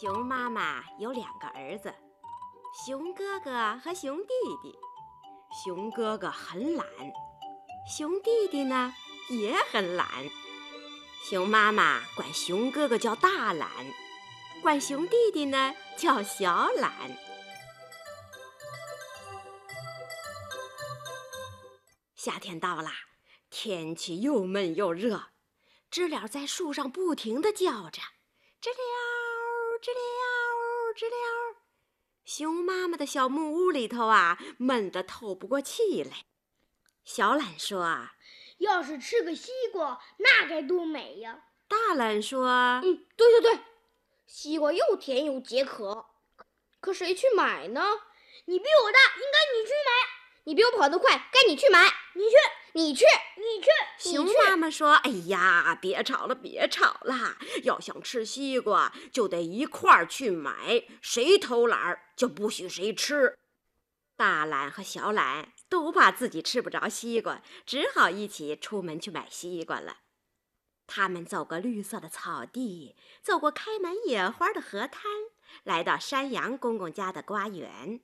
熊妈妈有两个儿子，熊哥哥和熊弟弟。熊哥哥很懒，熊弟弟呢也很懒。熊妈妈管熊哥哥叫大懒，管熊弟弟呢叫小懒。夏天到了，天气又闷又热，知了在树上不停地叫着：“知了，知了，知了。”熊妈妈的小木屋里头啊，闷得透不过气来。小懒说：“啊要是吃个西瓜，那该多美呀！”大懒说：“嗯，对对对，西瓜又甜又解渴。可谁去买呢？你比我大，应该你去买。你比我跑得快，该你去买。你去，你去，你去。”熊妈妈说：“哎呀，别吵了，别吵了！要想吃西瓜，就得一块儿去买。谁偷懒儿，就不许谁吃。”大懒和小懒都怕自己吃不着西瓜，只好一起出门去买西瓜了。他们走过绿色的草地，走过开满野花的河滩，来到山羊公公家的瓜园。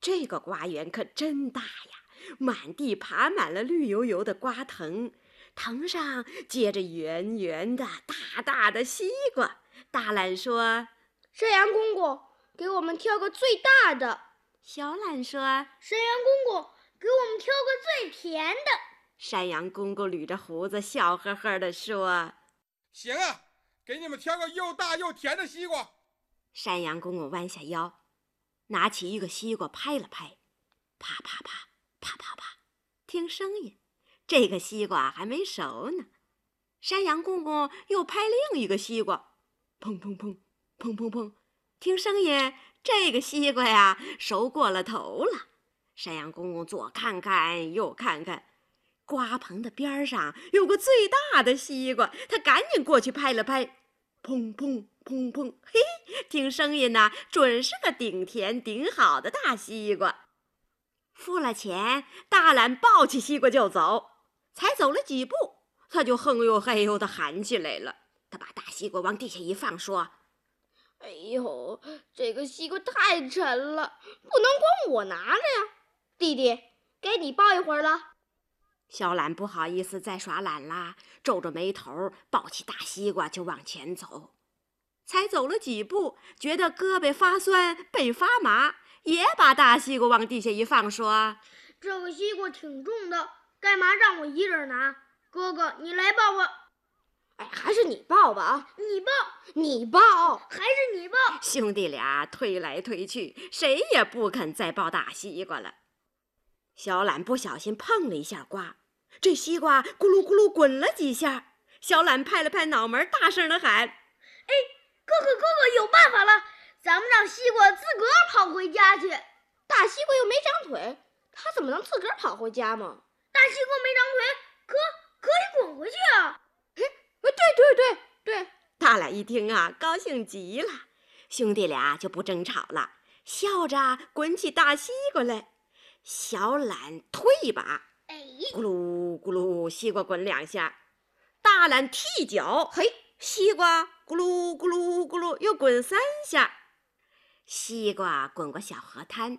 这个瓜园可真大呀，满地爬满了绿油油的瓜藤，藤上结着圆圆的、大大的西瓜。大懒说：“山羊公公，给我们挑个最大的。”小懒说：“山羊公公，给我们挑个最甜的。”山羊公公捋着胡子，笑呵呵地说：“行啊，给你们挑个又大又甜的西瓜。”山羊公公弯下腰。拿起一个西瓜拍了拍，啪啪啪，啪啪啪，听声音，这个西瓜还没熟呢。山羊公公又拍另一个西瓜，砰砰砰，砰砰砰，听声音，这个西瓜呀熟过了头了。山羊公公左看看右看看，瓜棚的边上有个最大的西瓜，他赶紧过去拍了拍，砰砰。砰砰，嘿，听声音呢，准是个顶甜顶好的大西瓜。付了钱，大懒抱起西瓜就走。才走了几步，他就哼哟嘿哟的喊起来了。他把大西瓜往地下一放，说：“哎呦，这个西瓜太沉了，不能光我拿着呀。弟弟，该你抱一会儿了。”小懒不好意思再耍懒啦，皱着眉头抱起大西瓜就往前走。才走了几步，觉得胳膊发酸，背发麻，也把大西瓜往地下一放，说：“这个西瓜挺重的，干嘛让我一人拿？哥哥，你来抱吧。”“哎，还是你抱吧啊！你抱，你抱，还是你抱。”兄弟俩推来推去，谁也不肯再抱大西瓜了。小懒不小心碰了一下瓜，这西瓜咕噜咕噜滚了几下。小懒拍了拍脑门，大声的喊：“哎！”哥哥，哥哥有办法了！咱们让西瓜自个儿跑回家去。大西瓜又没长腿，它怎么能自个儿跑回家嘛？大西瓜没长腿，可可以滚回去啊！哎，对对对对！大懒一听啊，高兴极了，兄弟俩就不争吵了，笑着滚起大西瓜来。小懒推一把，哎，咕噜咕噜，西瓜滚两下。大懒踢脚，嘿，西瓜。咕噜咕噜咕噜，又滚三下，西瓜滚过小河滩，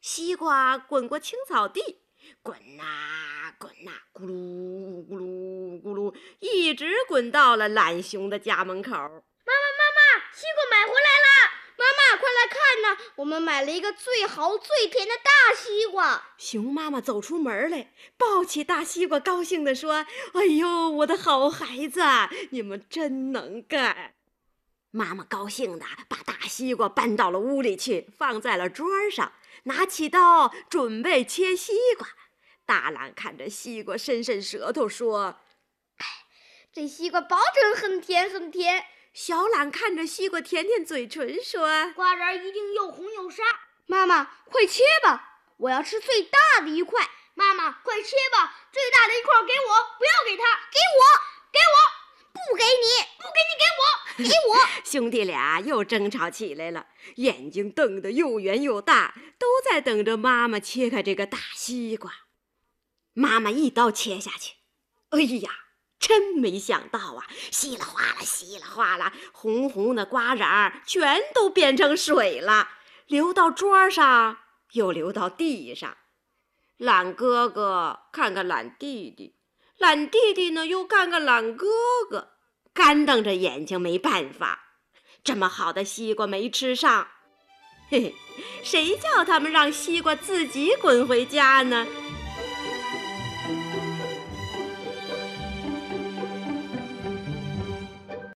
西瓜滚过青草地，滚呐滚呐，咕噜咕噜咕噜，一直滚到了懒熊的家门口。妈妈妈妈，西瓜买回来了！妈妈快我们买了一个最好最甜的大西瓜。熊妈妈走出门来，抱起大西瓜，高兴地说：“哎呦，我的好孩子，你们真能干！”妈妈高兴地把大西瓜搬到了屋里去，放在了桌上，拿起刀准备切西瓜。大懒看着西瓜，伸伸舌头说：“哎，这西瓜保准很甜很甜。”小懒看着西瓜，舔舔嘴唇说：“瓜瓤一定又红又沙。”妈妈，快切吧！我要吃最大的一块。妈妈，快切吧！最大的一块给我，不要给他，给我，给我，不给你，不给你，给我，给我。兄弟俩又争吵起来了，眼睛瞪得又圆又大，都在等着妈妈切开这个大西瓜。妈妈一刀切下去，哎呀，真没想到啊！稀里哗啦，稀里哗啦，红红的瓜瓤儿全都变成水了，流到桌上，又流到地上。懒哥哥看看懒弟弟，懒弟弟呢又看看懒哥哥，干瞪着眼睛没办法。这么好的西瓜没吃上，嘿嘿，谁叫他们让西瓜自己滚回家呢？